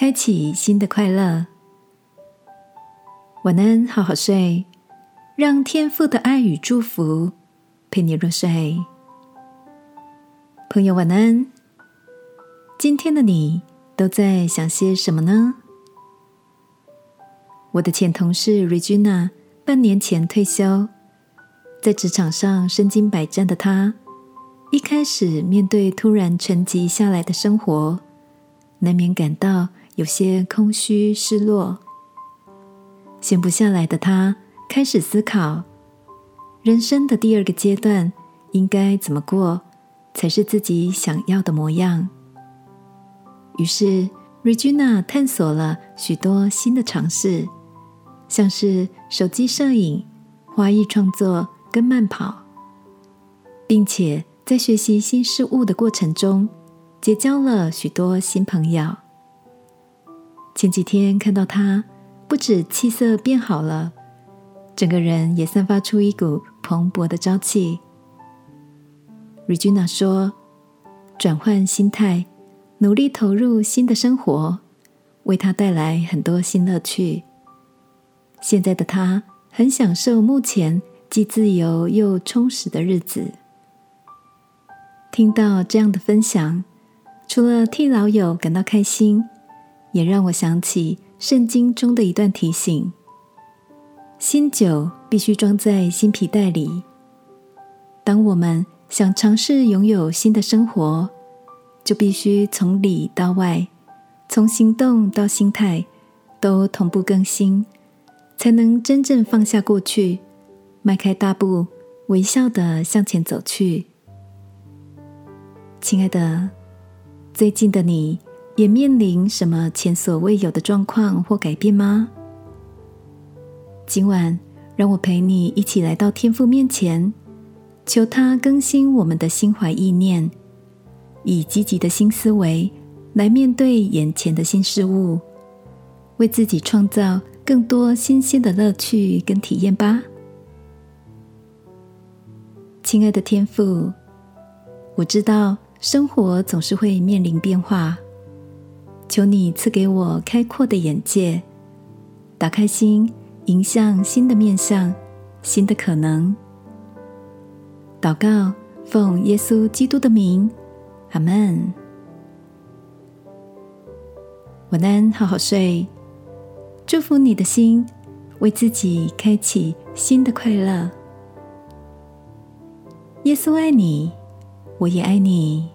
开启新的快乐，晚安，好好睡，让天父的爱与祝福陪你入睡。朋友，晚安。今天的你都在想些什么呢？我的前同事 Regina 半年前退休，在职场上身经百战的她，一开始面对突然沉寂下来的生活，难免感到。有些空虚、失落，闲不下来的他开始思考人生的第二个阶段应该怎么过才是自己想要的模样。于是，Regina 探索了许多新的尝试，像是手机摄影、花艺创作跟慢跑，并且在学习新事物的过程中，结交了许多新朋友。前几天看到他，不止气色变好了，整个人也散发出一股蓬勃的朝气。Regina 说：“转换心态，努力投入新的生活，为他带来很多新乐趣。现在的他很享受目前既自由又充实的日子。”听到这样的分享，除了替老友感到开心。也让我想起圣经中的一段提醒：新酒必须装在新皮袋里。当我们想尝试拥有新的生活，就必须从里到外，从行动到心态，都同步更新，才能真正放下过去，迈开大步，微笑的向前走去。亲爱的，最近的你。也面临什么前所未有的状况或改变吗？今晚，让我陪你一起来到天父面前，求他更新我们的心怀意念，以积极的新思维来面对眼前的新事物，为自己创造更多新鲜的乐趣跟体验吧。亲爱的天父，我知道生活总是会面临变化。求你赐给我开阔的眼界，打开心，迎向新的面向，新的可能。祷告，奉耶稣基督的名，阿门。晚安，好好睡。祝福你的心，为自己开启新的快乐。耶稣爱你，我也爱你。